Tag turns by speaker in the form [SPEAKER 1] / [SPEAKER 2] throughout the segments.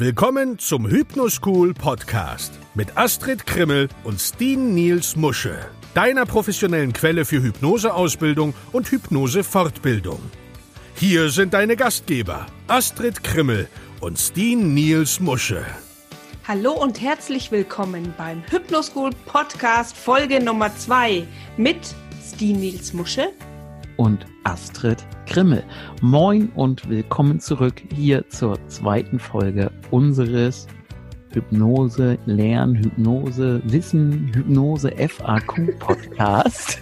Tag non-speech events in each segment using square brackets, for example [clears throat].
[SPEAKER 1] Willkommen zum Hypnoschool Podcast mit Astrid Krimmel und Steen Niels Musche, deiner professionellen Quelle für Hypnoseausbildung und Hypnosefortbildung. Hier sind deine Gastgeber Astrid Krimmel und Steen Niels Musche.
[SPEAKER 2] Hallo und herzlich willkommen beim Hypnoschool Podcast Folge Nummer 2 mit Steen Niels Musche
[SPEAKER 3] und Astrid Krimmel. Moin und willkommen zurück hier zur zweiten Folge unseres Hypnose, Lernen, Hypnose, Wissen, Hypnose, FAQ Podcast.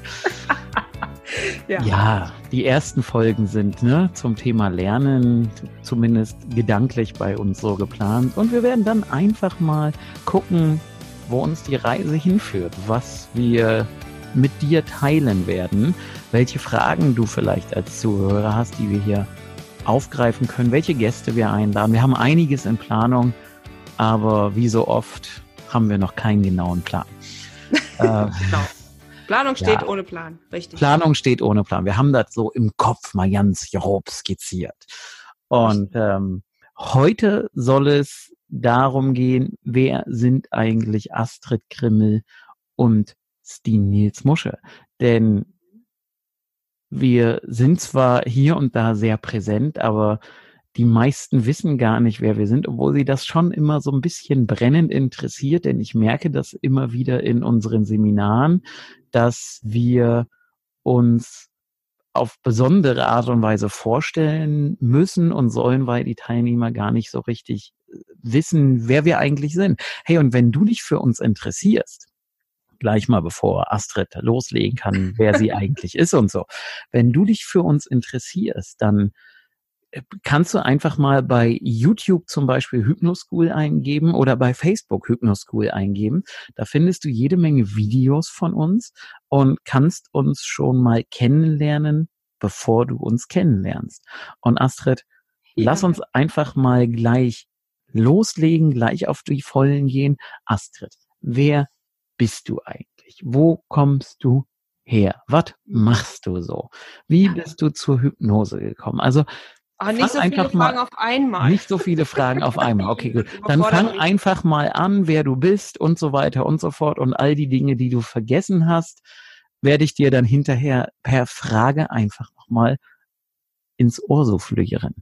[SPEAKER 3] [laughs] ja. ja. die ersten Folgen sind ne, zum Thema Lernen zumindest gedanklich bei uns so geplant. Und wir werden dann einfach mal gucken, wo uns die Reise hinführt, was wir mit dir teilen werden, welche Fragen du vielleicht als Zuhörer hast, die wir hier aufgreifen können, welche Gäste wir einladen. Wir haben einiges in Planung, aber wie so oft haben wir noch keinen genauen Plan. [laughs]
[SPEAKER 2] äh, genau. Planung steht ja, ohne Plan, richtig.
[SPEAKER 3] Planung steht ohne Plan. Wir haben das so im Kopf mal ganz grob skizziert. Und ähm, heute soll es darum gehen, wer sind eigentlich Astrid Krimmel und Steen Nils Musche. Denn wir sind zwar hier und da sehr präsent, aber die meisten wissen gar nicht, wer wir sind, obwohl sie das schon immer so ein bisschen brennend interessiert, denn ich merke das immer wieder in unseren Seminaren, dass wir uns auf besondere Art und Weise vorstellen müssen und sollen, weil die Teilnehmer gar nicht so richtig wissen, wer wir eigentlich sind. Hey, und wenn du dich für uns interessierst, gleich mal bevor Astrid loslegen kann, wer sie eigentlich ist und so. Wenn du dich für uns interessierst, dann äh, kannst du einfach mal bei YouTube zum Beispiel Hypnoschool eingeben oder bei Facebook Hypnoschool eingeben. Da findest du jede Menge Videos von uns und kannst uns schon mal kennenlernen, bevor du uns kennenlernst. Und Astrid, ja. lass uns einfach mal gleich loslegen, gleich auf die Vollen gehen. Astrid, wer bist du eigentlich? Wo kommst du her? Was machst du so? Wie bist du zur Hypnose gekommen? Also
[SPEAKER 2] aber nicht so viele Fragen auf einmal.
[SPEAKER 3] Nicht so viele Fragen auf einmal. Okay, gut. [laughs] Dann fang einfach mal an, wer du bist und so weiter und so fort. Und all die Dinge, die du vergessen hast, werde ich dir dann hinterher per Frage einfach nochmal ins Ohr soufflieren.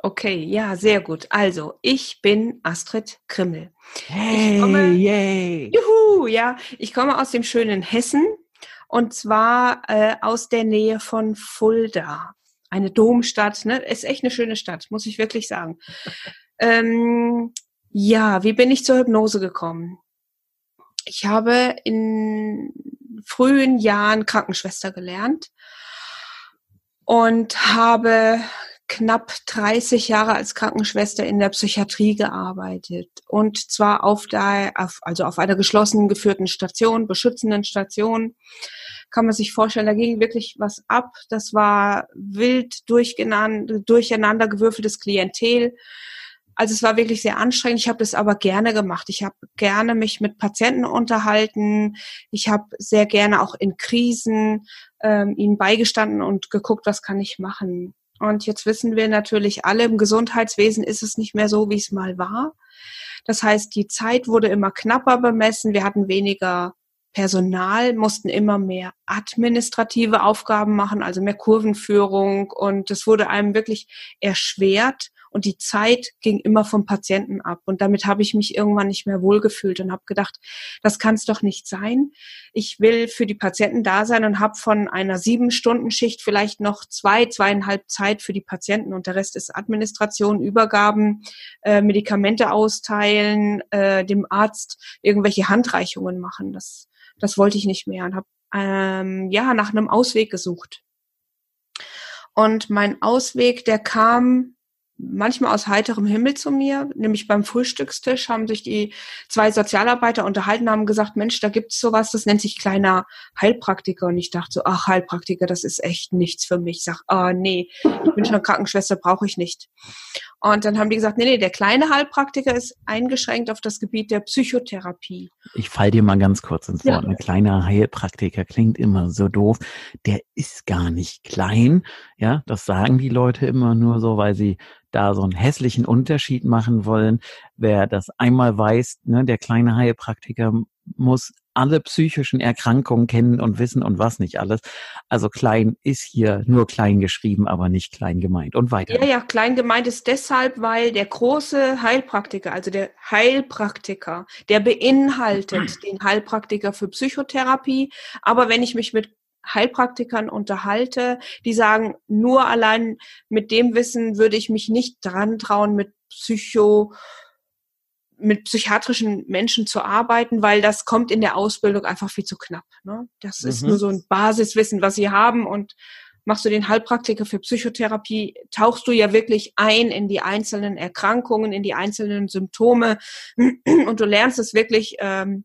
[SPEAKER 2] Okay, ja, sehr gut. Also, ich bin Astrid Krimmel.
[SPEAKER 3] Hey, komme, yay.
[SPEAKER 2] Juhu, ja, ich komme aus dem schönen Hessen und zwar äh, aus der Nähe von Fulda. Eine Domstadt, ne? Ist echt eine schöne Stadt, muss ich wirklich sagen. [laughs] ähm, ja, wie bin ich zur Hypnose gekommen? Ich habe in frühen Jahren Krankenschwester gelernt und habe knapp 30 Jahre als Krankenschwester in der Psychiatrie gearbeitet und zwar auf der, also auf einer geschlossenen geführten Station, beschützenden Station. Kann man sich vorstellen, da ging wirklich was ab. Das war wild durcheinander gewürfeltes Klientel. Also es war wirklich sehr anstrengend. Ich habe das aber gerne gemacht. Ich habe gerne mich mit Patienten unterhalten. Ich habe sehr gerne auch in Krisen ähm, ihnen beigestanden und geguckt, was kann ich machen. Und jetzt wissen wir natürlich alle, im Gesundheitswesen ist es nicht mehr so, wie es mal war. Das heißt, die Zeit wurde immer knapper bemessen. Wir hatten weniger Personal, mussten immer mehr administrative Aufgaben machen, also mehr Kurvenführung. Und es wurde einem wirklich erschwert, und die Zeit ging immer vom Patienten ab. Und damit habe ich mich irgendwann nicht mehr wohlgefühlt und habe gedacht, das kann es doch nicht sein. Ich will für die Patienten da sein und habe von einer sieben Stunden Schicht vielleicht noch zwei, zweieinhalb Zeit für die Patienten und der Rest ist Administration, Übergaben, äh, Medikamente austeilen, äh, dem Arzt irgendwelche Handreichungen machen. Das, das wollte ich nicht mehr und habe ähm, ja nach einem Ausweg gesucht. Und mein Ausweg, der kam manchmal aus heiterem Himmel zu mir, nämlich beim Frühstückstisch haben sich die zwei Sozialarbeiter unterhalten, haben gesagt, Mensch, da gibt's sowas, das nennt sich kleiner Heilpraktiker. Und ich dachte so, ach, Heilpraktiker, das ist echt nichts für mich. Ich sag, ah, nee, ich bin schon Krankenschwester, brauche ich nicht. Und dann haben die gesagt, nee, nee, der kleine Heilpraktiker ist eingeschränkt auf das Gebiet der Psychotherapie.
[SPEAKER 3] Ich fall dir mal ganz kurz ins Wort. Ja. Ein kleiner Heilpraktiker klingt immer so doof. Der ist gar nicht klein. Ja, das sagen die Leute immer nur so, weil sie da so einen hässlichen Unterschied machen wollen. Wer das einmal weiß, ne, der kleine Heilpraktiker muss alle psychischen Erkrankungen kennen und wissen und was nicht alles. Also klein ist hier nur klein geschrieben, aber nicht klein gemeint. Und weiter.
[SPEAKER 2] Ja, ja, klein gemeint ist deshalb, weil der große Heilpraktiker, also der Heilpraktiker, der beinhaltet den Heilpraktiker für Psychotherapie. Aber wenn ich mich mit Heilpraktikern unterhalte, die sagen, nur allein mit dem Wissen würde ich mich nicht dran trauen, mit Psycho mit psychiatrischen Menschen zu arbeiten, weil das kommt in der Ausbildung einfach viel zu knapp. Ne? Das mhm. ist nur so ein Basiswissen, was sie haben und machst du den Heilpraktiker für Psychotherapie, tauchst du ja wirklich ein in die einzelnen Erkrankungen, in die einzelnen Symptome [clears throat] und du lernst es wirklich ähm,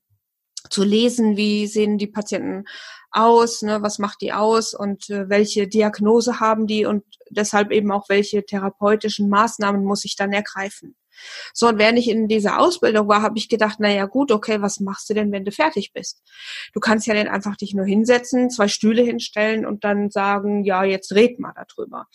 [SPEAKER 2] zu lesen, wie sehen die Patienten aus, ne, was macht die aus und äh, welche Diagnose haben die und deshalb eben auch welche therapeutischen Maßnahmen muss ich dann ergreifen. So, und während ich in dieser Ausbildung war, habe ich gedacht, na ja, gut, okay, was machst du denn, wenn du fertig bist? Du kannst ja dann einfach dich nur hinsetzen, zwei Stühle hinstellen und dann sagen, ja, jetzt red mal darüber.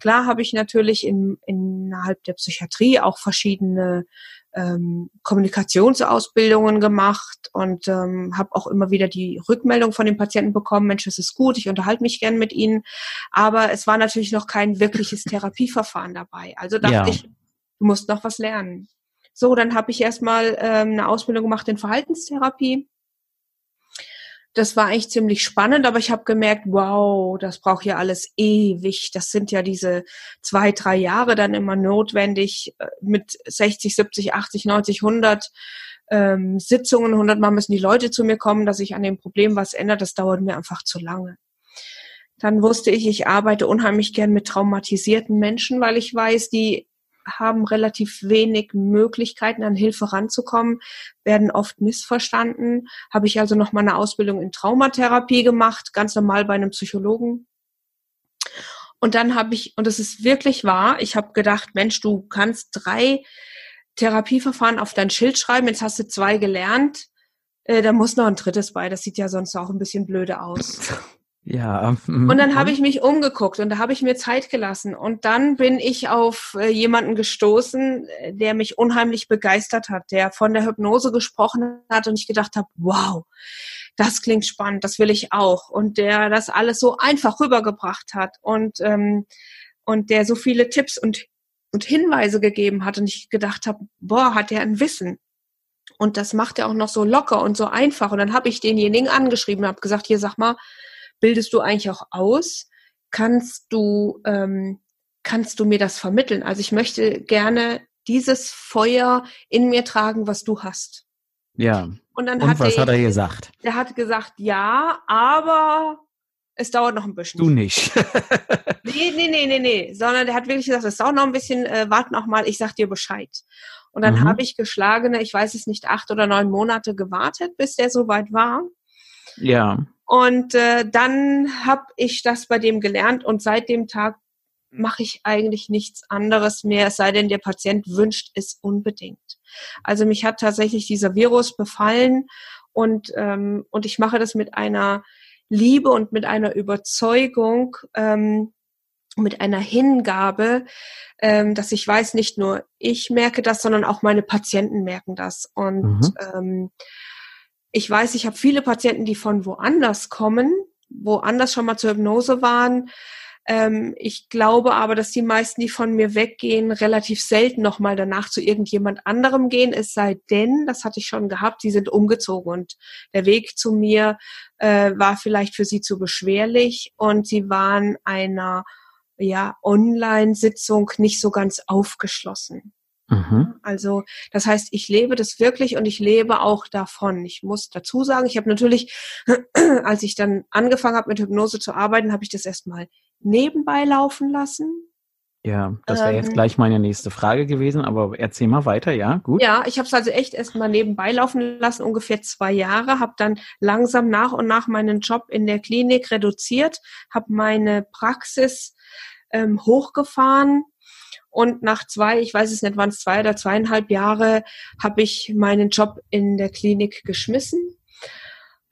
[SPEAKER 2] Klar habe ich natürlich in, innerhalb der Psychiatrie auch verschiedene ähm, Kommunikationsausbildungen gemacht und ähm, habe auch immer wieder die Rückmeldung von den Patienten bekommen, Mensch, das ist gut, ich unterhalte mich gern mit ihnen. Aber es war natürlich noch kein wirkliches [laughs] Therapieverfahren dabei. Also dachte ja. ich, du musst noch was lernen. So, dann habe ich erstmal ähm, eine Ausbildung gemacht in Verhaltenstherapie. Das war eigentlich ziemlich spannend, aber ich habe gemerkt, wow, das braucht ja alles ewig. Das sind ja diese zwei, drei Jahre dann immer notwendig äh, mit 60, 70, 80, 90, 100 ähm, Sitzungen. 100 Mal müssen die Leute zu mir kommen, dass sich an dem Problem was ändert. Das dauert mir einfach zu lange. Dann wusste ich, ich arbeite unheimlich gern mit traumatisierten Menschen, weil ich weiß, die haben relativ wenig Möglichkeiten, an Hilfe ranzukommen, werden oft missverstanden. Habe ich also noch mal eine Ausbildung in Traumatherapie gemacht, ganz normal bei einem Psychologen. Und dann habe ich, und das ist wirklich wahr, ich habe gedacht, Mensch, du kannst drei Therapieverfahren auf dein Schild schreiben, jetzt hast du zwei gelernt, äh, da muss noch ein drittes bei, das sieht ja sonst auch ein bisschen blöde aus. [laughs]
[SPEAKER 3] Ja.
[SPEAKER 2] Und dann habe ich mich umgeguckt und da habe ich mir Zeit gelassen. Und dann bin ich auf äh, jemanden gestoßen, äh, der mich unheimlich begeistert hat, der von der Hypnose gesprochen hat und ich gedacht habe, wow, das klingt spannend, das will ich auch. Und der das alles so einfach rübergebracht hat und, ähm, und der so viele Tipps und, und Hinweise gegeben hat und ich gedacht habe, boah, hat der ein Wissen. Und das macht er auch noch so locker und so einfach. Und dann habe ich denjenigen angeschrieben und habe gesagt, hier sag mal, bildest du eigentlich auch aus? Kannst du, ähm, kannst du mir das vermitteln? Also ich möchte gerne dieses Feuer in mir tragen, was du hast.
[SPEAKER 3] Ja. Und dann Und hat was er, hat er gesagt?
[SPEAKER 2] Er hat gesagt, ja, aber es dauert noch ein bisschen.
[SPEAKER 3] Du nicht. [laughs]
[SPEAKER 2] nee, nee, nee, nee, nee. Sondern der hat wirklich gesagt, es dauert noch ein bisschen, äh, warten auch mal, ich sag dir Bescheid. Und dann mhm. habe ich geschlagene, ich weiß es nicht, acht oder neun Monate gewartet, bis der soweit war.
[SPEAKER 3] Ja.
[SPEAKER 2] Und äh, dann habe ich das bei dem gelernt und seit dem Tag mache ich eigentlich nichts anderes mehr, es sei denn, der Patient wünscht es unbedingt. Also mich hat tatsächlich dieser Virus befallen und, ähm, und ich mache das mit einer Liebe und mit einer Überzeugung, ähm, mit einer Hingabe, ähm, dass ich weiß, nicht nur ich merke das, sondern auch meine Patienten merken das. Und mhm. ähm, ich weiß, ich habe viele Patienten, die von woanders kommen, woanders schon mal zur Hypnose waren. Ähm, ich glaube aber, dass die meisten, die von mir weggehen, relativ selten nochmal danach zu irgendjemand anderem gehen. Es sei denn, das hatte ich schon gehabt, die sind umgezogen und der Weg zu mir äh, war vielleicht für sie zu beschwerlich und sie waren einer ja, Online-Sitzung nicht so ganz aufgeschlossen. Mhm. Also das heißt, ich lebe das wirklich und ich lebe auch davon. Ich muss dazu sagen, ich habe natürlich, [clears throat] als ich dann angefangen habe mit Hypnose zu arbeiten, habe ich das erstmal nebenbei laufen lassen.
[SPEAKER 3] Ja, das wäre ähm, jetzt gleich meine nächste Frage gewesen, aber erzähl mal weiter, ja, gut.
[SPEAKER 2] Ja, ich habe es also echt erstmal nebenbei laufen lassen, ungefähr zwei Jahre, habe dann langsam nach und nach meinen Job in der Klinik reduziert, habe meine Praxis ähm, hochgefahren, und nach zwei, ich weiß es nicht, waren es zwei oder zweieinhalb Jahre, habe ich meinen Job in der Klinik geschmissen.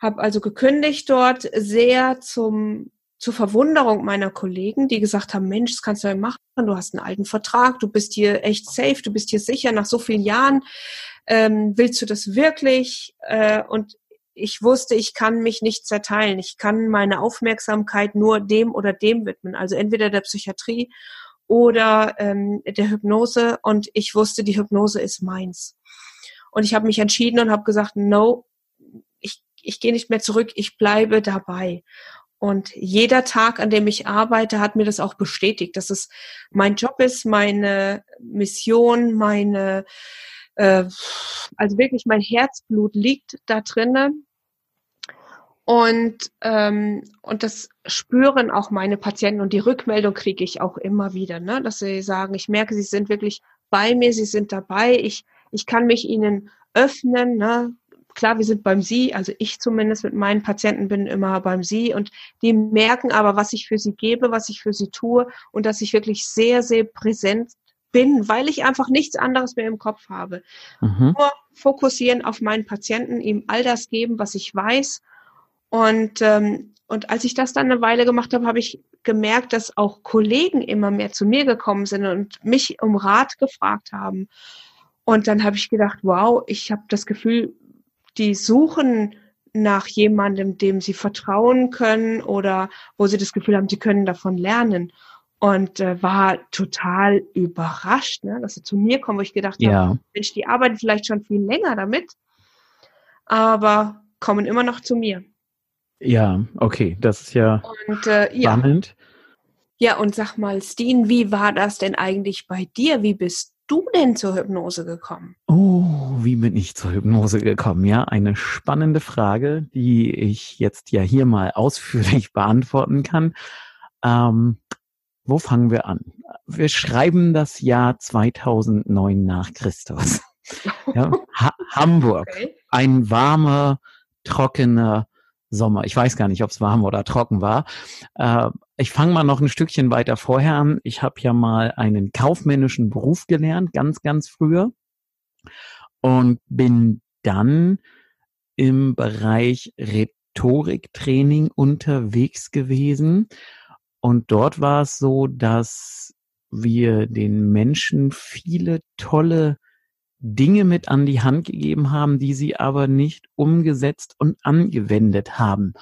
[SPEAKER 2] Habe also gekündigt dort, sehr zum zur Verwunderung meiner Kollegen, die gesagt haben, Mensch, das kannst du ja machen, du hast einen alten Vertrag, du bist hier echt safe, du bist hier sicher nach so vielen Jahren, ähm, willst du das wirklich? Äh, und ich wusste, ich kann mich nicht zerteilen. Ich kann meine Aufmerksamkeit nur dem oder dem widmen, also entweder der Psychiatrie oder ähm, der Hypnose. Und ich wusste, die Hypnose ist meins. Und ich habe mich entschieden und habe gesagt, no, ich, ich gehe nicht mehr zurück, ich bleibe dabei. Und jeder Tag, an dem ich arbeite, hat mir das auch bestätigt, dass es mein Job ist, meine Mission, meine, äh, also wirklich mein Herzblut liegt da drinnen. Und, ähm, und das spüren auch meine Patienten und die Rückmeldung kriege ich auch immer wieder, ne? dass sie sagen, ich merke, sie sind wirklich bei mir, sie sind dabei, ich, ich kann mich ihnen öffnen, ne? klar, wir sind beim Sie, also ich zumindest mit meinen Patienten bin immer beim Sie und die merken aber, was ich für sie gebe, was ich für sie tue und dass ich wirklich sehr, sehr präsent bin, weil ich einfach nichts anderes mehr im Kopf habe. Mhm. Nur fokussieren auf meinen Patienten, ihm all das geben, was ich weiß. Und, ähm, und als ich das dann eine Weile gemacht habe, habe ich gemerkt, dass auch Kollegen immer mehr zu mir gekommen sind und mich um Rat gefragt haben. Und dann habe ich gedacht, wow, ich habe das Gefühl, die suchen nach jemandem, dem sie vertrauen können oder wo sie das Gefühl haben, sie können davon lernen. Und äh, war total überrascht, ne, dass sie zu mir kommen, wo ich gedacht ja. habe, Mensch, die arbeiten vielleicht schon viel länger damit, aber kommen immer noch zu mir.
[SPEAKER 3] Ja, okay, das ist ja und, äh, spannend.
[SPEAKER 2] Ja. ja, und sag mal, Steen, wie war das denn eigentlich bei dir? Wie bist du denn zur Hypnose gekommen?
[SPEAKER 3] Oh, wie bin ich zur Hypnose gekommen? Ja, eine spannende Frage, die ich jetzt ja hier mal ausführlich [laughs] beantworten kann. Ähm, wo fangen wir an? Wir schreiben das Jahr 2009 nach Christus. [laughs] Ja, ha Hamburg. Okay. Ein warmer, trockener Sommer. Ich weiß gar nicht, ob es warm oder trocken war. Äh, ich fange mal noch ein Stückchen weiter vorher an. Ich habe ja mal einen kaufmännischen Beruf gelernt, ganz, ganz früher. Und bin dann im Bereich Rhetoriktraining unterwegs gewesen. Und dort war es so, dass wir den Menschen viele tolle Dinge mit an die Hand gegeben haben, die sie aber nicht umgesetzt und angewendet haben.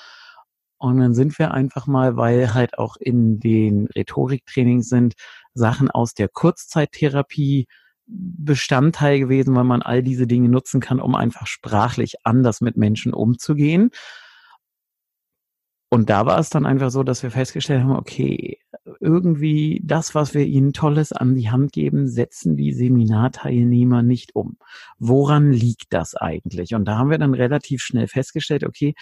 [SPEAKER 3] Und dann sind wir einfach mal, weil halt auch in den Rhetoriktrainings sind Sachen aus der Kurzzeittherapie Bestandteil gewesen, weil man all diese Dinge nutzen kann, um einfach sprachlich anders mit Menschen umzugehen. Und da war es dann einfach so, dass wir festgestellt haben, okay, irgendwie das, was wir ihnen Tolles an die Hand geben, setzen die Seminarteilnehmer nicht um. Woran liegt das eigentlich? Und da haben wir dann relativ schnell festgestellt, okay,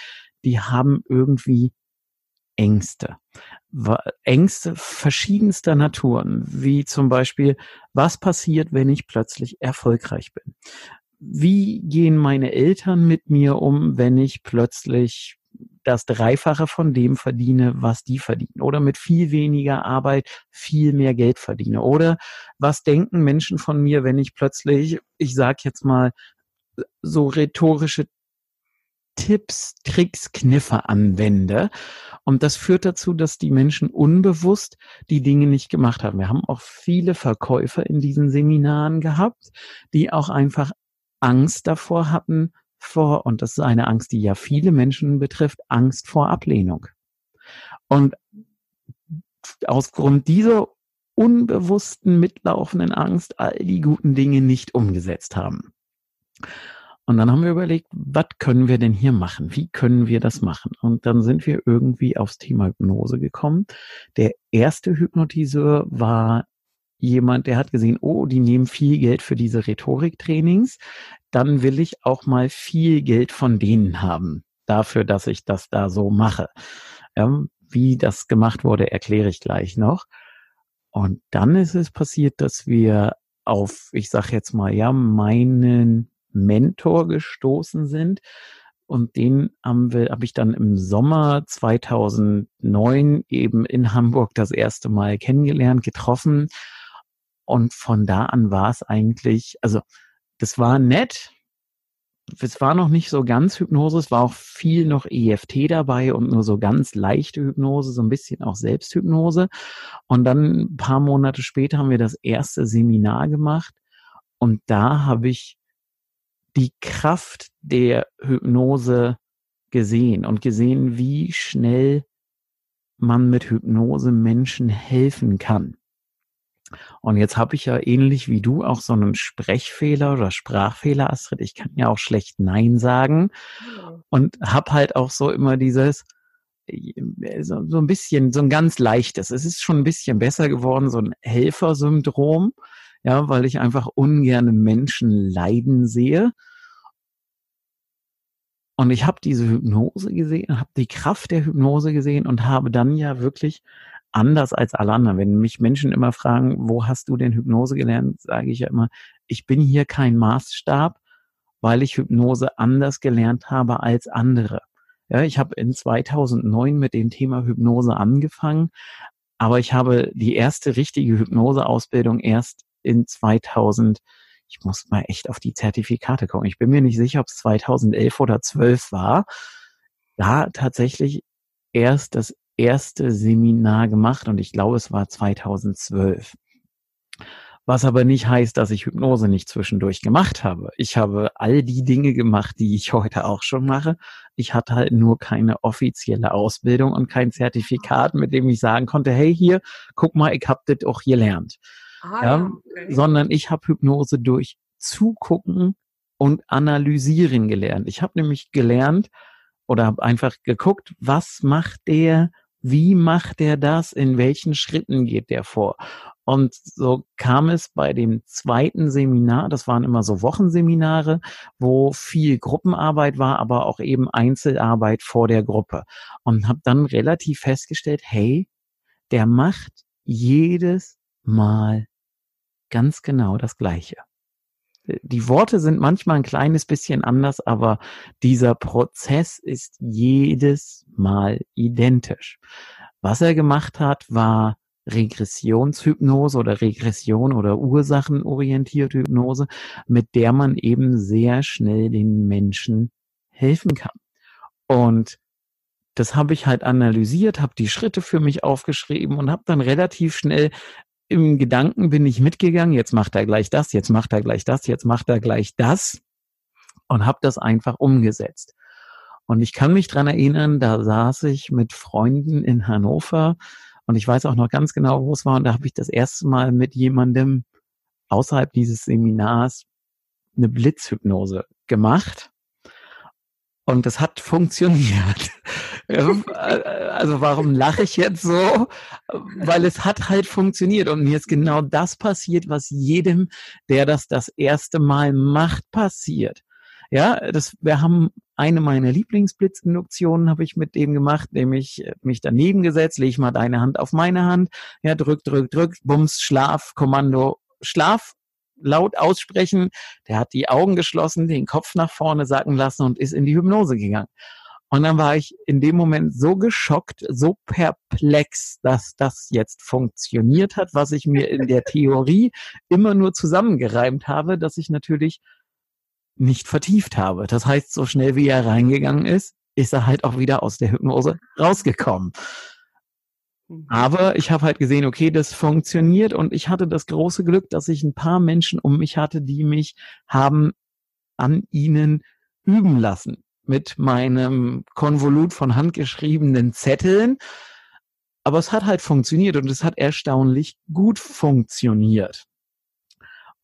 [SPEAKER 3] die haben irgendwie Ängste. Ängste verschiedenster Naturen, wie zum Beispiel, was passiert, wenn ich plötzlich erfolgreich bin? Wie gehen meine Eltern mit mir um, wenn ich plötzlich das Dreifache von dem verdiene, was die verdienen. Oder mit viel weniger Arbeit viel mehr Geld verdiene. Oder was denken Menschen von mir, wenn ich plötzlich, ich sag jetzt mal, so rhetorische Tipps, Tricks, Kniffe anwende. Und das führt dazu, dass die Menschen unbewusst die Dinge nicht gemacht haben. Wir haben auch viele Verkäufer in diesen Seminaren gehabt, die auch einfach Angst davor hatten, vor, und das ist eine Angst, die ja viele Menschen betrifft, Angst vor Ablehnung. Und aus Grund dieser unbewussten mitlaufenden Angst all die guten Dinge nicht umgesetzt haben. Und dann haben wir überlegt, was können wir denn hier machen? Wie können wir das machen? Und dann sind wir irgendwie aufs Thema Hypnose gekommen. Der erste Hypnotiseur war jemand, der hat gesehen, oh, die nehmen viel Geld für diese Rhetoriktrainings dann will ich auch mal viel Geld von denen haben dafür, dass ich das da so mache. Ja, wie das gemacht wurde, erkläre ich gleich noch. Und dann ist es passiert, dass wir auf, ich sag jetzt mal, ja, meinen Mentor gestoßen sind. Und den haben wir, habe ich dann im Sommer 2009 eben in Hamburg das erste Mal kennengelernt, getroffen. Und von da an war es eigentlich, also das war nett, es war noch nicht so ganz Hypnose, es war auch viel noch EFT dabei und nur so ganz leichte Hypnose, so ein bisschen auch Selbsthypnose. Und dann ein paar Monate später haben wir das erste Seminar gemacht und da habe ich die Kraft der Hypnose gesehen und gesehen, wie schnell man mit Hypnose Menschen helfen kann. Und jetzt habe ich ja ähnlich wie du auch so einen Sprechfehler oder Sprachfehler, Astrid. Ich kann ja auch schlecht Nein sagen und habe halt auch so immer dieses so, so ein bisschen, so ein ganz leichtes. Es ist schon ein bisschen besser geworden, so ein Helfersyndrom, ja, weil ich einfach ungerne Menschen leiden sehe. Und ich habe diese Hypnose gesehen, habe die Kraft der Hypnose gesehen und habe dann ja wirklich anders als alle anderen. Wenn mich Menschen immer fragen, wo hast du denn Hypnose gelernt, sage ich ja immer, ich bin hier kein Maßstab, weil ich Hypnose anders gelernt habe als andere. Ja, ich habe in 2009 mit dem Thema Hypnose angefangen, aber ich habe die erste richtige Hypnoseausbildung erst in 2000 ich muss mal echt auf die Zertifikate gucken. Ich bin mir nicht sicher, ob es 2011 oder 12 war. Da tatsächlich erst das erste Seminar gemacht und ich glaube, es war 2012. Was aber nicht heißt, dass ich Hypnose nicht zwischendurch gemacht habe. Ich habe all die Dinge gemacht, die ich heute auch schon mache. Ich hatte halt nur keine offizielle Ausbildung und kein Zertifikat, mit dem ich sagen konnte, hey hier, guck mal, ich hab das auch gelernt. Ah, ja, okay. Sondern ich habe Hypnose durch Zugucken und Analysieren gelernt. Ich habe nämlich gelernt oder habe einfach geguckt, was macht der, wie macht er das, in welchen Schritten geht der vor. Und so kam es bei dem zweiten Seminar, das waren immer so Wochenseminare, wo viel Gruppenarbeit war, aber auch eben Einzelarbeit vor der Gruppe. Und habe dann relativ festgestellt, hey, der macht jedes Mal ganz genau das Gleiche. Die Worte sind manchmal ein kleines bisschen anders, aber dieser Prozess ist jedes Mal identisch. Was er gemacht hat, war Regressionshypnose oder Regression oder ursachenorientierte Hypnose, mit der man eben sehr schnell den Menschen helfen kann. Und das habe ich halt analysiert, habe die Schritte für mich aufgeschrieben und habe dann relativ schnell im Gedanken bin ich mitgegangen, jetzt macht er gleich das, jetzt macht er gleich das, jetzt macht er gleich das und habe das einfach umgesetzt. Und ich kann mich dran erinnern, da saß ich mit Freunden in Hannover und ich weiß auch noch ganz genau, wo es war. Und da habe ich das erste Mal mit jemandem außerhalb dieses Seminars eine Blitzhypnose gemacht. Und das hat funktioniert. Also warum lache ich jetzt so? Weil es hat halt funktioniert und mir ist genau das passiert, was jedem, der das das erste Mal macht, passiert. Ja, das, wir haben eine meiner Lieblingsblitzinduktionen habe ich mit dem gemacht, nämlich mich daneben gesetzt, lege mal deine Hand auf meine Hand, ja, drück, drück, drück, bums, Schlaf, Kommando, Schlaf, laut aussprechen. Der hat die Augen geschlossen, den Kopf nach vorne sacken lassen und ist in die Hypnose gegangen. Und dann war ich in dem Moment so geschockt, so perplex, dass das jetzt funktioniert hat, was ich mir in der Theorie immer nur zusammengereimt habe, dass ich natürlich nicht vertieft habe. Das heißt, so schnell wie er reingegangen ist, ist er halt auch wieder aus der Hypnose rausgekommen. Mhm. Aber ich habe halt gesehen, okay, das funktioniert und ich hatte das große Glück, dass ich ein paar Menschen um mich hatte, die mich haben an ihnen üben lassen mit meinem Konvolut von handgeschriebenen Zetteln. Aber es hat halt funktioniert und es hat erstaunlich gut funktioniert.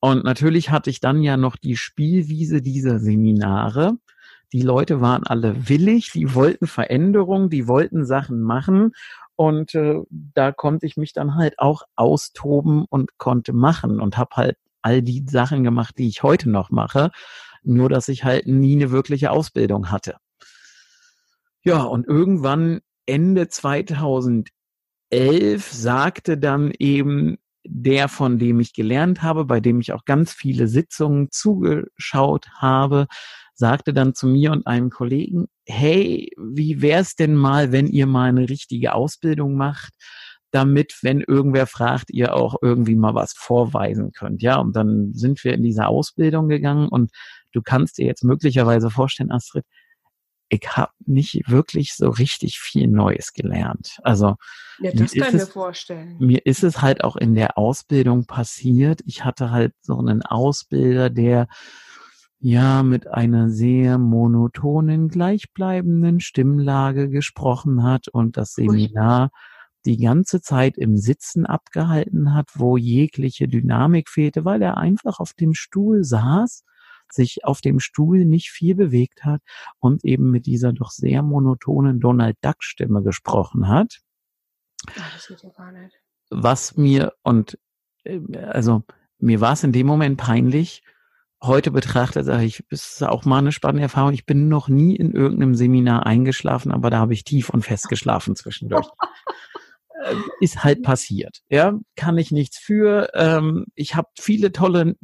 [SPEAKER 3] Und natürlich hatte ich dann ja noch die Spielwiese dieser Seminare. Die Leute waren alle willig, die wollten Veränderungen, die wollten Sachen machen. Und äh, da konnte ich mich dann halt auch austoben und konnte machen und habe halt all die Sachen gemacht, die ich heute noch mache. Nur, dass ich halt nie eine wirkliche Ausbildung hatte. Ja, und irgendwann Ende 2011 sagte dann eben der, von dem ich gelernt habe, bei dem ich auch ganz viele Sitzungen zugeschaut habe, sagte dann zu mir und einem Kollegen, hey, wie wär's denn mal, wenn ihr mal eine richtige Ausbildung macht, damit, wenn irgendwer fragt, ihr auch irgendwie mal was vorweisen könnt. Ja, und dann sind wir in diese Ausbildung gegangen und du kannst dir jetzt möglicherweise vorstellen, Astrid, ich habe nicht wirklich so richtig viel Neues gelernt. Also
[SPEAKER 2] ja, das kann ich mir vorstellen.
[SPEAKER 3] Mir ist es halt auch in der Ausbildung passiert. Ich hatte halt so einen Ausbilder, der ja mit einer sehr monotonen, gleichbleibenden Stimmlage gesprochen hat und das Seminar die ganze Zeit im Sitzen abgehalten hat, wo jegliche Dynamik fehlte, weil er einfach auf dem Stuhl saß sich auf dem Stuhl nicht viel bewegt hat und eben mit dieser doch sehr monotonen Donald Duck Stimme gesprochen hat.
[SPEAKER 2] Nicht.
[SPEAKER 3] Was mir und äh, also mir war es in dem Moment peinlich. Heute betrachtet sage ich, ist auch mal eine spannende Erfahrung. Ich bin noch nie in irgendeinem Seminar eingeschlafen, aber da habe ich tief und fest geschlafen zwischendurch. [laughs] Äh, ist halt passiert. Ja, kann ich nichts für. Ähm, ich habe viele tolle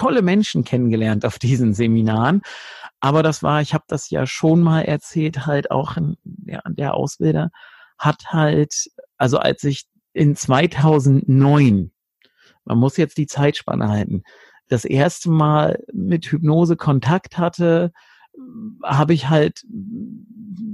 [SPEAKER 3] tolle Menschen kennengelernt auf diesen Seminaren. Aber das war, ich habe das ja schon mal erzählt, halt auch ja, der Ausbilder hat halt, also als ich in 2009, man muss jetzt die Zeitspanne halten, das erste Mal mit Hypnose Kontakt hatte, habe ich halt,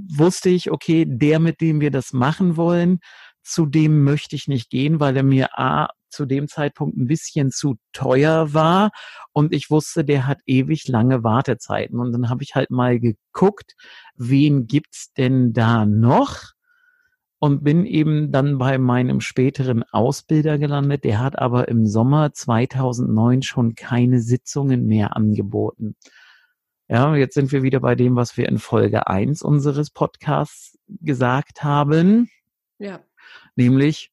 [SPEAKER 3] wusste ich, okay, der, mit dem wir das machen wollen, zu dem möchte ich nicht gehen, weil er mir A zu dem Zeitpunkt ein bisschen zu teuer war und ich wusste, der hat ewig lange Wartezeiten. Und dann habe ich halt mal geguckt, wen gibt's denn da noch? Und bin eben dann bei meinem späteren Ausbilder gelandet. Der hat aber im Sommer 2009 schon keine Sitzungen mehr angeboten. Ja, jetzt sind wir wieder bei dem, was wir in Folge eins unseres Podcasts gesagt haben.
[SPEAKER 2] Ja.
[SPEAKER 3] Nämlich,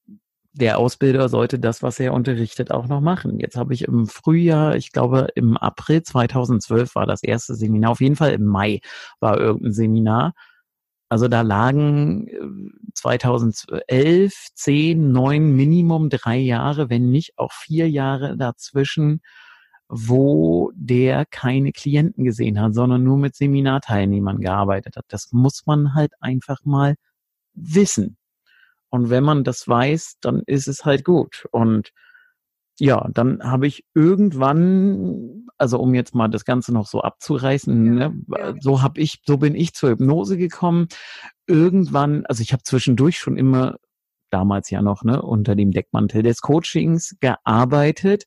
[SPEAKER 3] der Ausbilder sollte das, was er unterrichtet, auch noch machen. Jetzt habe ich im Frühjahr, ich glaube im April 2012 war das erste Seminar, auf jeden Fall im Mai war irgendein Seminar. Also da lagen 2011, 10, 9, Minimum drei Jahre, wenn nicht auch vier Jahre dazwischen, wo der keine Klienten gesehen hat, sondern nur mit Seminarteilnehmern gearbeitet hat. Das muss man halt einfach mal wissen. Und wenn man das weiß, dann ist es halt gut. Und ja, dann habe ich irgendwann, also um jetzt mal das Ganze noch so abzureißen, ja, ne, ja. so habe ich, so bin ich zur Hypnose gekommen. Irgendwann, also ich habe zwischendurch schon immer damals ja noch ne, unter dem Deckmantel des Coachings gearbeitet,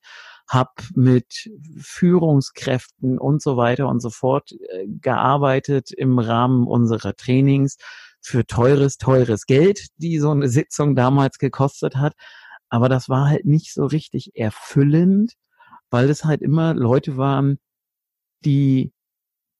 [SPEAKER 3] habe mit Führungskräften und so weiter und so fort äh, gearbeitet im Rahmen unserer Trainings für teures, teures Geld, die so eine Sitzung damals gekostet hat. Aber das war halt nicht so richtig erfüllend, weil es halt immer Leute waren, die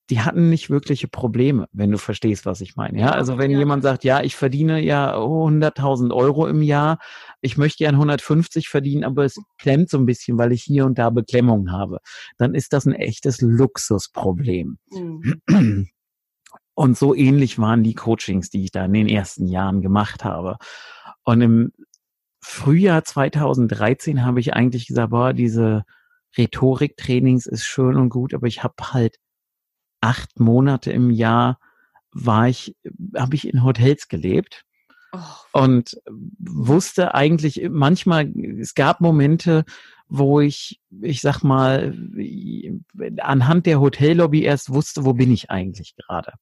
[SPEAKER 3] die hatten nicht wirkliche Probleme, wenn du verstehst, was ich meine. Ja, also wenn ja. jemand sagt, ja, ich verdiene ja 100.000 Euro im Jahr, ich möchte gern 150 verdienen, aber es klemmt so ein bisschen, weil ich hier und da Beklemmungen habe, dann ist das ein echtes Luxusproblem. Mhm. [clears throat] Und so ähnlich waren die Coachings, die ich da in den ersten Jahren gemacht habe. Und im Frühjahr 2013 habe ich eigentlich gesagt, boah, diese Rhetoriktrainings ist schön und gut, aber ich habe halt acht Monate im Jahr war ich, habe ich in Hotels gelebt oh. und wusste eigentlich manchmal, es gab Momente, wo ich, ich sag mal, anhand der Hotellobby erst wusste, wo bin ich eigentlich gerade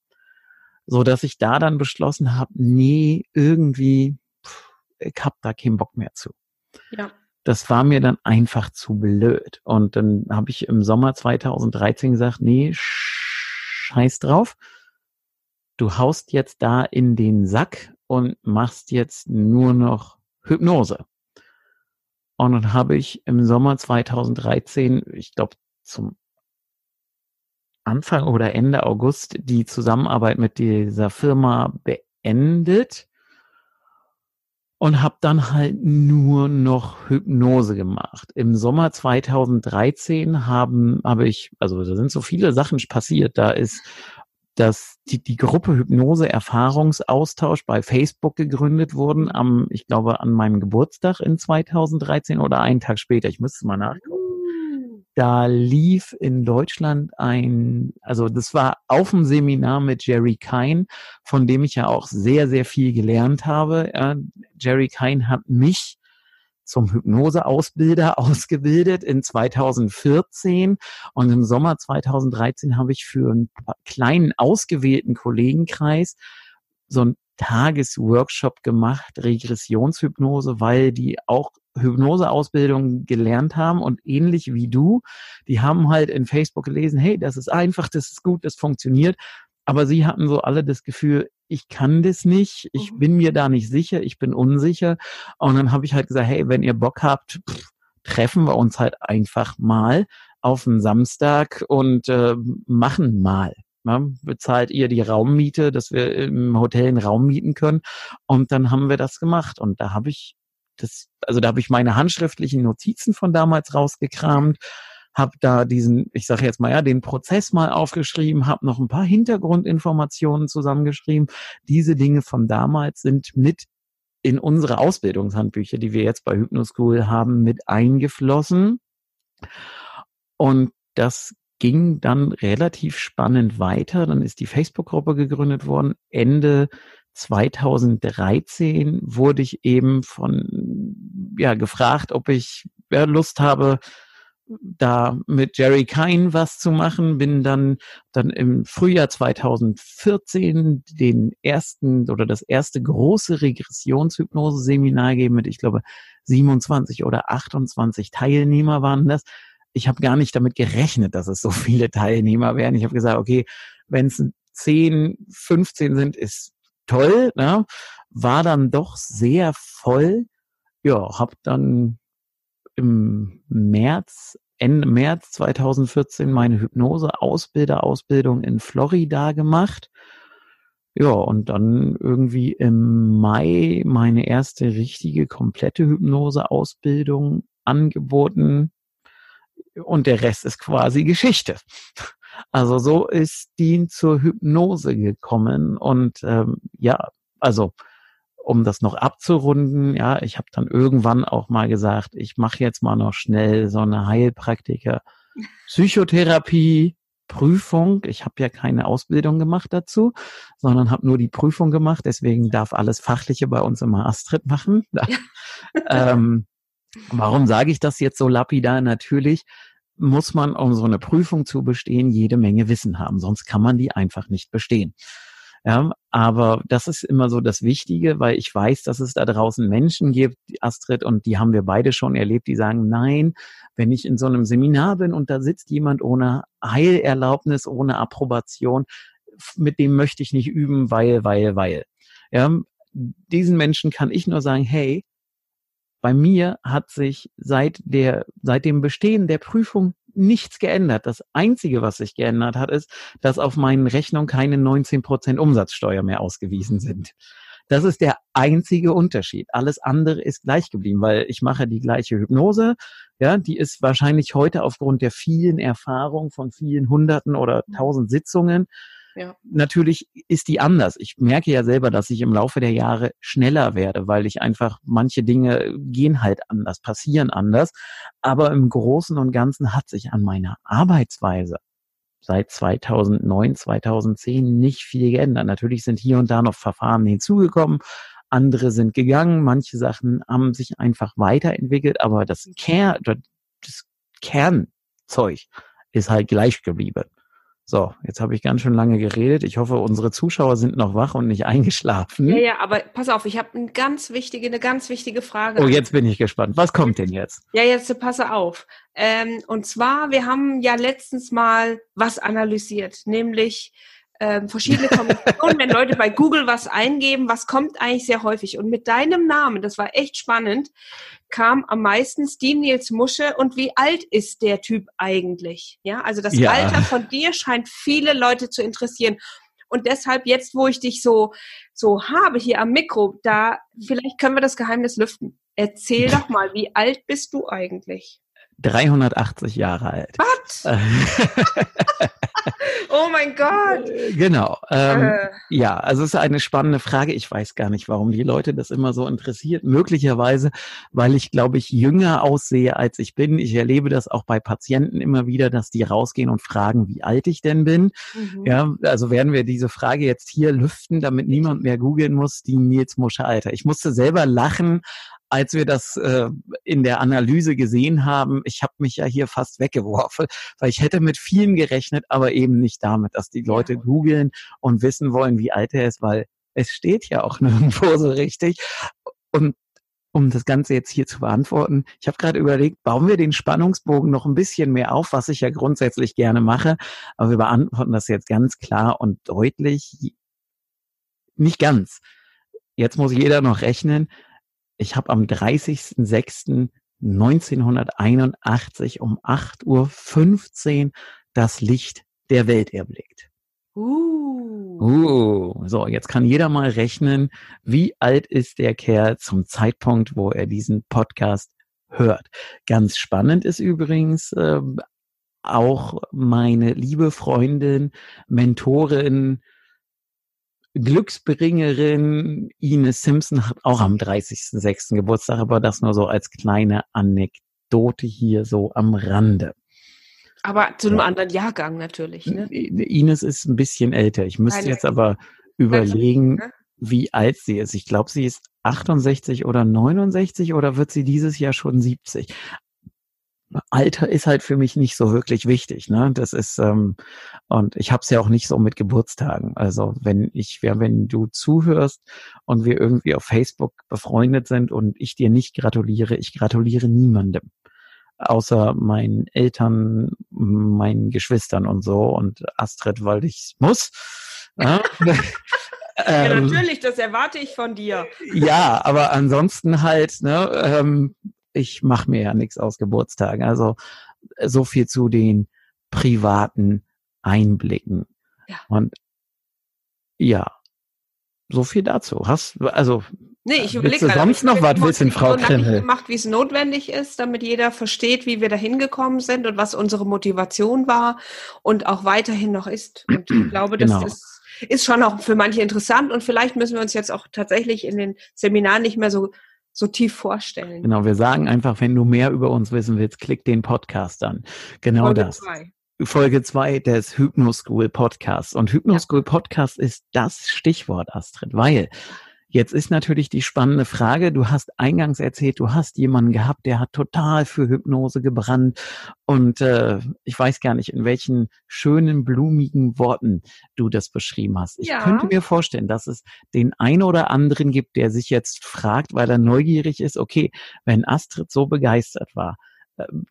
[SPEAKER 3] so dass ich da dann beschlossen habe, nee, irgendwie, pff, ich hab da keinen Bock mehr zu.
[SPEAKER 2] Ja.
[SPEAKER 3] Das war mir dann einfach zu blöd. Und dann habe ich im Sommer 2013 gesagt, nee, scheiß drauf. Du haust jetzt da in den Sack und machst jetzt nur noch Hypnose. Und dann habe ich im Sommer 2013, ich glaube zum Anfang oder Ende August die Zusammenarbeit mit dieser Firma beendet und habe dann halt nur noch Hypnose gemacht. Im Sommer 2013 haben habe ich, also da sind so viele Sachen passiert. Da ist dass die, die Gruppe Hypnose Erfahrungsaustausch bei Facebook gegründet wurden am, ich glaube, an meinem Geburtstag in 2013 oder einen Tag später. Ich müsste mal nachgucken da lief in Deutschland ein, also das war auf dem Seminar mit Jerry Kine, von dem ich ja auch sehr, sehr viel gelernt habe. Ja, Jerry Kine hat mich zum Hypnoseausbilder [laughs] ausgebildet in 2014 und im Sommer 2013 habe ich für einen kleinen ausgewählten Kollegenkreis so ein Tagesworkshop gemacht, Regressionshypnose, weil die auch Hypnoseausbildung gelernt haben und ähnlich wie du, die haben halt in Facebook gelesen, hey, das ist einfach, das ist gut, das funktioniert. Aber sie hatten so alle das Gefühl, ich kann das nicht, ich mhm. bin mir da nicht sicher, ich bin unsicher. Und dann habe ich halt gesagt, hey, wenn ihr Bock habt, pff, treffen wir uns halt einfach mal auf einen Samstag und äh, machen mal. Ja, bezahlt ihr die Raummiete, dass wir im Hotel einen Raum mieten können. Und dann haben wir das gemacht. Und da habe ich das, also da habe ich meine handschriftlichen Notizen von damals rausgekramt, habe da diesen, ich sage jetzt mal ja, den Prozess mal aufgeschrieben, habe noch ein paar Hintergrundinformationen zusammengeschrieben. Diese Dinge von damals sind mit in unsere Ausbildungshandbücher, die wir jetzt bei Hypnoschool haben, mit eingeflossen. Und das ging dann relativ spannend weiter. Dann ist die Facebook-Gruppe gegründet worden. Ende 2013 wurde ich eben von, ja, gefragt, ob ich ja, Lust habe, da mit Jerry Kine was zu machen, bin dann dann im Frühjahr 2014 den ersten oder das erste große Regressionshypnose-Seminar gegeben mit, ich glaube, 27 oder 28 Teilnehmer waren das ich habe gar nicht damit gerechnet, dass es so [laughs] viele Teilnehmer werden. Ich habe gesagt, okay, wenn es 10, 15 sind, ist toll. Ne? War dann doch sehr voll. Ja, habe dann im März, Ende März 2014 meine Hypnose-Ausbilder-Ausbildung in Florida gemacht. Ja, und dann irgendwie im Mai meine erste richtige komplette Hypnose-Ausbildung angeboten und der Rest ist quasi Geschichte. Also so ist Dean zur Hypnose gekommen und ähm, ja, also um das noch abzurunden, ja, ich habe dann irgendwann auch mal gesagt, ich mache jetzt mal noch schnell so eine Heilpraktiker Psychotherapie Prüfung. Ich habe ja keine Ausbildung gemacht dazu, sondern habe nur die Prüfung gemacht. Deswegen darf alles Fachliche bei uns immer Astrid machen. [laughs] ähm, Warum sage ich das jetzt so lapidar? Natürlich muss man, um so eine Prüfung zu bestehen, jede Menge Wissen haben. Sonst kann man die einfach nicht bestehen. Ja, aber das ist immer so das Wichtige, weil ich weiß, dass es da draußen Menschen gibt, Astrid, und die haben wir beide schon erlebt, die sagen, nein, wenn ich in so einem Seminar bin und da sitzt jemand ohne Heilerlaubnis, ohne Approbation, mit dem möchte ich nicht üben, weil, weil, weil. Ja, diesen Menschen kann ich nur sagen, hey, bei mir hat sich seit der, seit dem Bestehen der Prüfung nichts geändert. Das einzige, was sich geändert hat, ist, dass auf meinen Rechnungen keine 19 Prozent Umsatzsteuer mehr ausgewiesen sind. Das ist der einzige Unterschied. Alles andere ist gleich geblieben, weil ich mache die gleiche Hypnose. Ja, die ist wahrscheinlich heute aufgrund der vielen Erfahrungen von vielen Hunderten oder tausend Sitzungen ja. Natürlich ist die anders. Ich merke ja selber, dass ich im Laufe der Jahre schneller werde, weil ich einfach manche Dinge gehen halt anders, passieren anders. Aber im Großen und Ganzen hat sich an meiner Arbeitsweise seit 2009, 2010 nicht viel geändert. Natürlich sind hier und da noch Verfahren hinzugekommen. Andere sind gegangen. Manche Sachen haben sich einfach weiterentwickelt. Aber das Kern, das Kernzeug ist halt gleich geblieben. So, jetzt habe ich ganz schön lange geredet. Ich hoffe, unsere Zuschauer sind noch wach und nicht eingeschlafen.
[SPEAKER 2] Ja, ja, aber pass auf, ich habe eine ganz wichtige, eine ganz wichtige Frage.
[SPEAKER 3] Oh, jetzt bin ich gespannt. Was kommt denn jetzt?
[SPEAKER 2] Ja, jetzt passe auf. Ähm, und zwar, wir haben ja letztens mal was analysiert, nämlich ähm, verschiedene Kombinationen, wenn Leute bei Google was eingeben, was kommt eigentlich sehr häufig. Und mit deinem Namen, das war echt spannend, kam am meisten Steve Nils Musche und wie alt ist der Typ eigentlich? Ja, also das ja. Alter von dir scheint viele Leute zu interessieren. Und deshalb jetzt, wo ich dich so, so habe hier am Mikro, da, vielleicht können wir das Geheimnis lüften. Erzähl doch mal, wie alt bist du eigentlich?
[SPEAKER 3] 380 Jahre alt.
[SPEAKER 2] Was? [laughs] [laughs] oh mein Gott.
[SPEAKER 3] Genau. Ähm, äh. Ja, also es ist eine spannende Frage. Ich weiß gar nicht, warum die Leute das immer so interessiert. Möglicherweise, weil ich, glaube ich, jünger aussehe, als ich bin. Ich erlebe das auch bei Patienten immer wieder, dass die rausgehen und fragen, wie alt ich denn bin. Mhm. Ja, also werden wir diese Frage jetzt hier lüften, damit niemand mehr googeln muss, die Nils Musche Alter. Ich musste selber lachen, als wir das äh, in der Analyse gesehen haben, ich habe mich ja hier fast weggeworfen, weil ich hätte mit vielen gerechnet, aber eben nicht damit, dass die Leute googeln und wissen wollen, wie alt er ist, weil es steht ja auch [laughs] nirgendwo so richtig. Und um das Ganze jetzt hier zu beantworten, ich habe gerade überlegt, bauen wir den Spannungsbogen noch ein bisschen mehr auf, was ich ja grundsätzlich gerne mache, aber wir beantworten das jetzt ganz klar und deutlich. Nicht ganz. Jetzt muss jeder noch rechnen. Ich habe am 30.06.1981 um 8.15 Uhr das Licht der Welt erblickt. Uh. uh. So, jetzt kann jeder mal rechnen, wie alt ist der Kerl zum Zeitpunkt, wo er diesen Podcast hört. Ganz spannend ist übrigens äh, auch meine liebe Freundin, Mentorin, Glücksbringerin Ines Simpson hat auch am 30.06. Geburtstag, aber das nur so als kleine Anekdote hier so am Rande.
[SPEAKER 2] Aber zu einem ja. anderen Jahrgang natürlich. Ne?
[SPEAKER 3] Ines ist ein bisschen älter. Ich müsste Eine, jetzt aber überlegen, ne? wie alt sie ist. Ich glaube, sie ist 68 oder 69 oder wird sie dieses Jahr schon 70. Alter ist halt für mich nicht so wirklich wichtig. Ne? Das ist ähm, und ich habe es ja auch nicht so mit Geburtstagen. Also wenn ich, ja, wenn du zuhörst und wir irgendwie auf Facebook befreundet sind und ich dir nicht gratuliere, ich gratuliere niemandem außer meinen Eltern, meinen Geschwistern und so und Astrid, weil ich muss.
[SPEAKER 2] Ja. [laughs] ja, ähm, natürlich, das erwarte ich von dir.
[SPEAKER 3] Ja, aber ansonsten halt, ne, ähm, ich mache mir ja nichts aus Geburtstagen. Also so viel zu den privaten Einblicken. Ja. Und ja, so viel dazu. Hast also
[SPEAKER 2] Nee, ich
[SPEAKER 3] überlege gerade. sonst noch was wissen, Frau Krimmel?
[SPEAKER 2] gemacht, wie es notwendig ist, damit jeder versteht, wie wir da hingekommen sind und was unsere Motivation war und auch weiterhin noch ist. Und ich [clears throat] glaube, das genau. ist, ist schon auch für manche interessant und vielleicht müssen wir uns jetzt auch tatsächlich in den Seminaren nicht mehr so so tief vorstellen.
[SPEAKER 3] Genau, wir sagen einfach, wenn du mehr über uns wissen willst, klick den Podcast an. Genau Folge das. Zwei. Folge zwei des Hypnoschool Podcasts. Und Hypnoschool. Podcast ist das Stichwort, Astrid, weil Jetzt ist natürlich die spannende Frage, du hast eingangs erzählt, du hast jemanden gehabt, der hat total für Hypnose gebrannt und äh, ich weiß gar nicht, in welchen schönen, blumigen Worten du das beschrieben hast. Ich ja. könnte mir vorstellen, dass es den einen oder anderen gibt, der sich jetzt fragt, weil er neugierig ist, okay, wenn Astrid so begeistert war,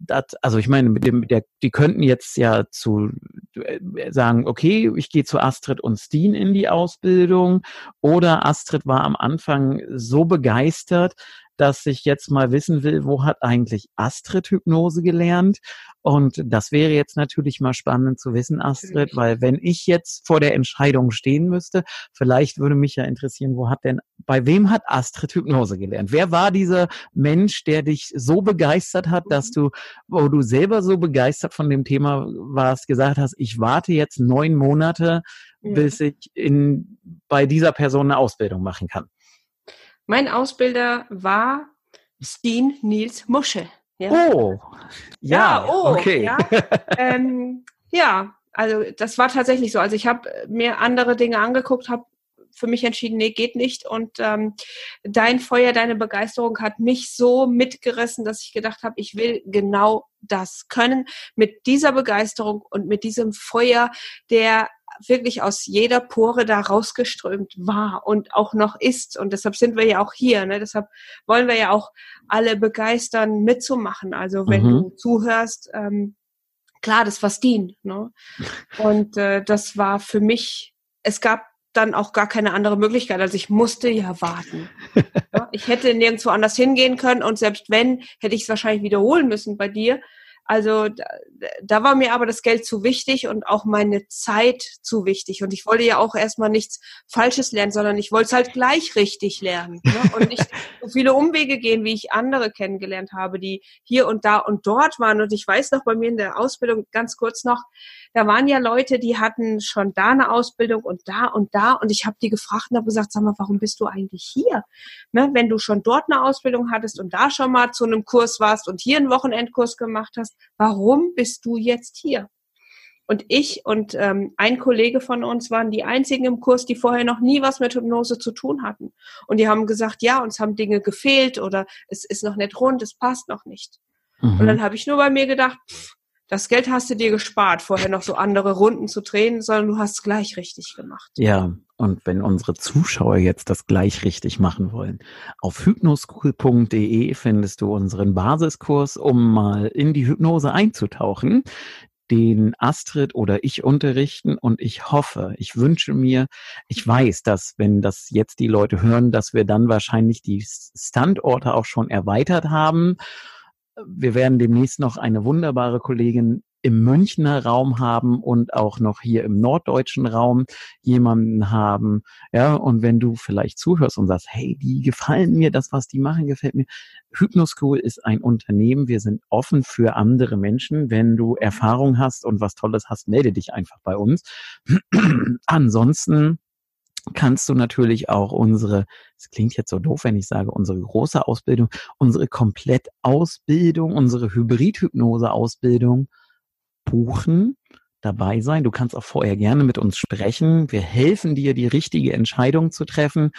[SPEAKER 3] das, also ich meine, mit dem, der, die könnten jetzt ja zu äh, sagen, okay, ich gehe zu Astrid und Steen in die Ausbildung. Oder Astrid war am Anfang so begeistert, dass ich jetzt mal wissen will, wo hat eigentlich Astrid Hypnose gelernt? Und das wäre jetzt natürlich mal spannend zu wissen, Astrid, weil wenn ich jetzt vor der Entscheidung stehen müsste, vielleicht würde mich ja interessieren, wo hat denn, bei wem hat Astrid Hypnose gelernt? Wer war dieser Mensch, der dich so begeistert hat, dass mhm. du, wo du selber so begeistert von dem Thema warst, gesagt hast, ich warte jetzt neun Monate, bis ich in, bei dieser Person eine Ausbildung machen kann?
[SPEAKER 2] Mein Ausbilder war Steen Nils Musche.
[SPEAKER 3] Ja. Oh, ja, ja oh, okay.
[SPEAKER 2] Ja. ähm, ja, also das war tatsächlich so. Also ich habe mir andere Dinge angeguckt, habe für mich entschieden, nee, geht nicht. Und ähm, dein Feuer, deine Begeisterung hat mich so mitgerissen, dass ich gedacht habe, ich will genau das können. Mit dieser Begeisterung und mit diesem Feuer, der wirklich aus jeder Pore da rausgeströmt war und auch noch ist. Und deshalb sind wir ja auch hier. Ne? Deshalb wollen wir ja auch alle begeistern, mitzumachen. Also wenn mhm. du zuhörst, ähm, klar, das war Steen. Ne? [laughs] Und äh, das war für mich, es gab dann auch gar keine andere Möglichkeit. Also ich musste ja warten. ja? [laughs] Ich hätte nirgendwo anders hingehen können und selbst wenn, hätte ich es wahrscheinlich wiederholen müssen bei dir. Also da, da war mir aber das Geld zu wichtig und auch meine Zeit zu wichtig. Und ich wollte ja auch erstmal nichts Falsches lernen, sondern ich wollte es halt gleich richtig lernen. Ne? Und nicht [laughs] so viele Umwege gehen, wie ich andere kennengelernt habe, die hier und da und dort waren. Und ich weiß noch bei mir in der Ausbildung ganz kurz noch, da waren ja Leute, die hatten schon da eine Ausbildung und da und da und ich habe die gefragt und habe gesagt, sag mal, warum bist du eigentlich hier? Ne, wenn du schon dort eine Ausbildung hattest und da schon mal zu einem Kurs warst und hier einen Wochenendkurs gemacht hast, warum bist du jetzt hier? Und ich und ähm, ein Kollege von uns waren die einzigen im Kurs, die vorher noch nie was mit Hypnose zu tun hatten. Und die haben gesagt, ja, uns haben Dinge gefehlt oder es ist noch nicht rund, es passt noch nicht. Mhm. Und dann habe ich nur bei mir gedacht, pff, das Geld hast du dir gespart, vorher noch so andere Runden zu drehen, sondern du hast es gleich richtig gemacht.
[SPEAKER 3] Ja, und wenn unsere Zuschauer jetzt das gleich richtig machen wollen, auf hypnoschool.de findest du unseren Basiskurs, um mal in die Hypnose einzutauchen den Astrid oder ich unterrichten und ich hoffe, ich wünsche mir, ich weiß, dass wenn das jetzt die Leute hören, dass wir dann wahrscheinlich die Standorte auch schon erweitert haben wir werden demnächst noch eine wunderbare Kollegin im Münchner Raum haben und auch noch hier im norddeutschen Raum jemanden haben. Ja, und wenn du vielleicht zuhörst und sagst, hey, die gefallen mir, das, was die machen, gefällt mir. Hypnoschool ist ein Unternehmen. Wir sind offen für andere Menschen. Wenn du Erfahrung hast und was Tolles hast, melde dich einfach bei uns. [clears throat] Ansonsten kannst du natürlich auch unsere, es klingt jetzt so doof, wenn ich sage, unsere große Ausbildung, unsere Komplettausbildung, unsere Hybrid-Hypnose-Ausbildung buchen, dabei sein. Du kannst auch vorher gerne mit uns sprechen. Wir helfen dir, die richtige Entscheidung zu treffen.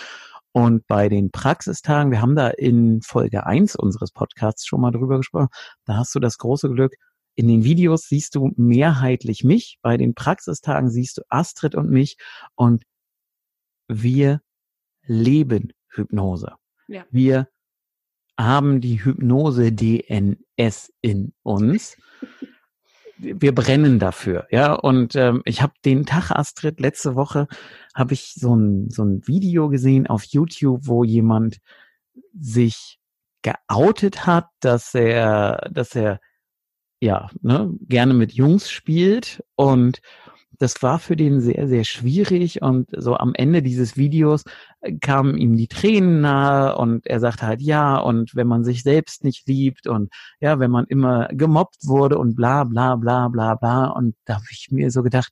[SPEAKER 3] Und bei den Praxistagen, wir haben da in Folge eins unseres Podcasts schon mal drüber gesprochen, da hast du das große Glück, in den Videos siehst du mehrheitlich mich, bei den Praxistagen siehst du Astrid und mich und wir leben Hypnose. Ja. Wir haben die Hypnose DNS in uns. [laughs] Wir brennen dafür, ja. Und ähm, ich habe den Tag, Astrid, letzte Woche habe ich so ein so ein Video gesehen auf YouTube, wo jemand sich geoutet hat, dass er, dass er ja ne, gerne mit Jungs spielt und das war für den sehr, sehr schwierig und so am Ende dieses Videos äh, kamen ihm die Tränen nahe und er sagte halt ja und wenn man sich selbst nicht liebt und ja, wenn man immer gemobbt wurde und bla bla bla bla bla und da habe ich mir so gedacht,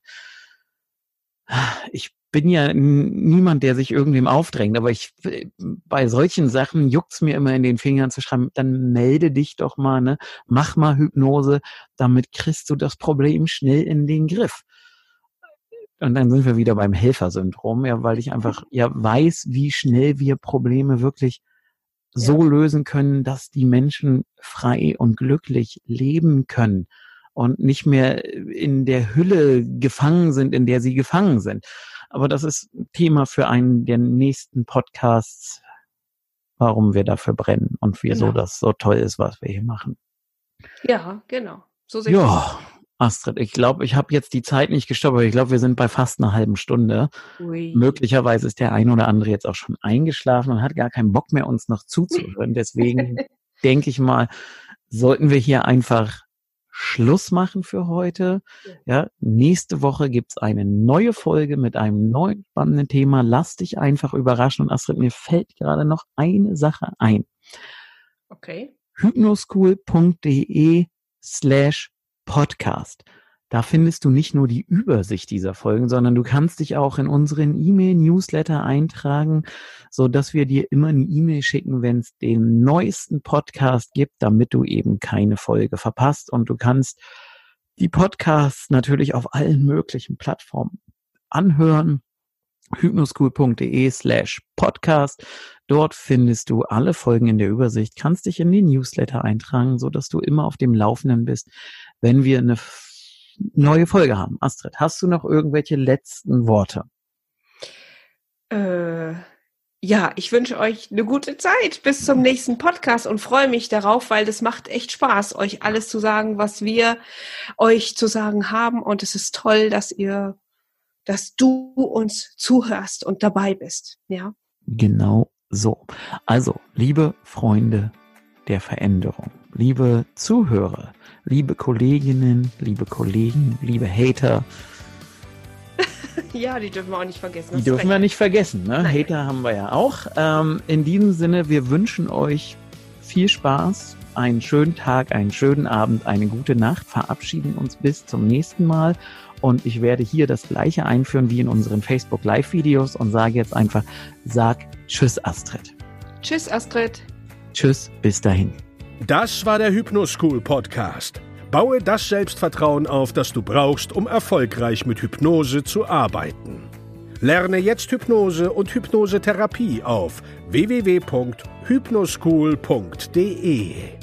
[SPEAKER 3] ich bin ja niemand, der sich irgendwem aufdrängt, aber ich bei solchen Sachen juckt's mir immer in den Fingern zu schreiben, dann melde dich doch mal, ne? Mach mal Hypnose, damit kriegst du das Problem schnell in den Griff. Und dann sind wir wieder beim Helfersyndrom, ja, weil ich einfach ja weiß, wie schnell wir Probleme wirklich so ja. lösen können, dass die Menschen frei und glücklich leben können und nicht mehr in der Hülle gefangen sind, in der sie gefangen sind. Aber das ist Thema für einen der nächsten Podcasts, warum wir dafür brennen und wieso genau. das so toll ist, was wir hier machen.
[SPEAKER 2] Ja, genau.
[SPEAKER 3] So sehe ja. Astrid, ich glaube, ich habe jetzt die Zeit nicht gestoppt, aber ich glaube, wir sind bei fast einer halben Stunde. Ui. Möglicherweise ist der ein oder andere jetzt auch schon eingeschlafen und hat gar keinen Bock mehr, uns noch zuzuhören. [laughs] Deswegen denke ich mal, sollten wir hier einfach Schluss machen für heute. Ja, nächste Woche gibt's eine neue Folge mit einem neuen spannenden Thema. Lass dich einfach überraschen. Und Astrid, mir fällt gerade noch eine Sache ein.
[SPEAKER 2] Okay.
[SPEAKER 3] hypnoschool.de slash Podcast. Da findest du nicht nur die Übersicht dieser Folgen, sondern du kannst dich auch in unseren E-Mail-Newsletter eintragen, so dass wir dir immer eine E-Mail schicken, wenn es den neuesten Podcast gibt, damit du eben keine Folge verpasst. Und du kannst die Podcasts natürlich auf allen möglichen Plattformen anhören hypnoschool.de slash podcast. Dort findest du alle Folgen in der Übersicht, kannst dich in den Newsletter eintragen, so dass du immer auf dem Laufenden bist, wenn wir eine neue Folge haben. Astrid, hast du noch irgendwelche letzten Worte?
[SPEAKER 2] Äh, ja, ich wünsche euch eine gute Zeit bis zum nächsten Podcast und freue mich darauf, weil das macht echt Spaß, euch alles zu sagen, was wir euch zu sagen haben. Und es ist toll, dass ihr dass du uns zuhörst und dabei bist. Ja.
[SPEAKER 3] Genau so. Also, liebe Freunde der Veränderung, liebe Zuhörer, liebe Kolleginnen, liebe Kollegen, liebe Hater. [laughs]
[SPEAKER 2] ja, die dürfen wir auch nicht vergessen.
[SPEAKER 3] Die dürfen wir nicht vergessen. Ne? Hater haben wir ja auch. Ähm, in diesem Sinne, wir wünschen euch viel Spaß, einen schönen Tag, einen schönen Abend, eine gute Nacht, verabschieden uns bis zum nächsten Mal und ich werde hier das gleiche einführen wie in unseren Facebook Live-Videos und sage jetzt einfach, sag Tschüss, Astrid.
[SPEAKER 2] Tschüss, Astrid.
[SPEAKER 3] Tschüss, bis dahin.
[SPEAKER 1] Das war der Hypnoschool Podcast. Baue das Selbstvertrauen auf, das du brauchst, um erfolgreich mit Hypnose zu arbeiten. Lerne jetzt Hypnose und Hypnosetherapie auf www.hypnoschool.de.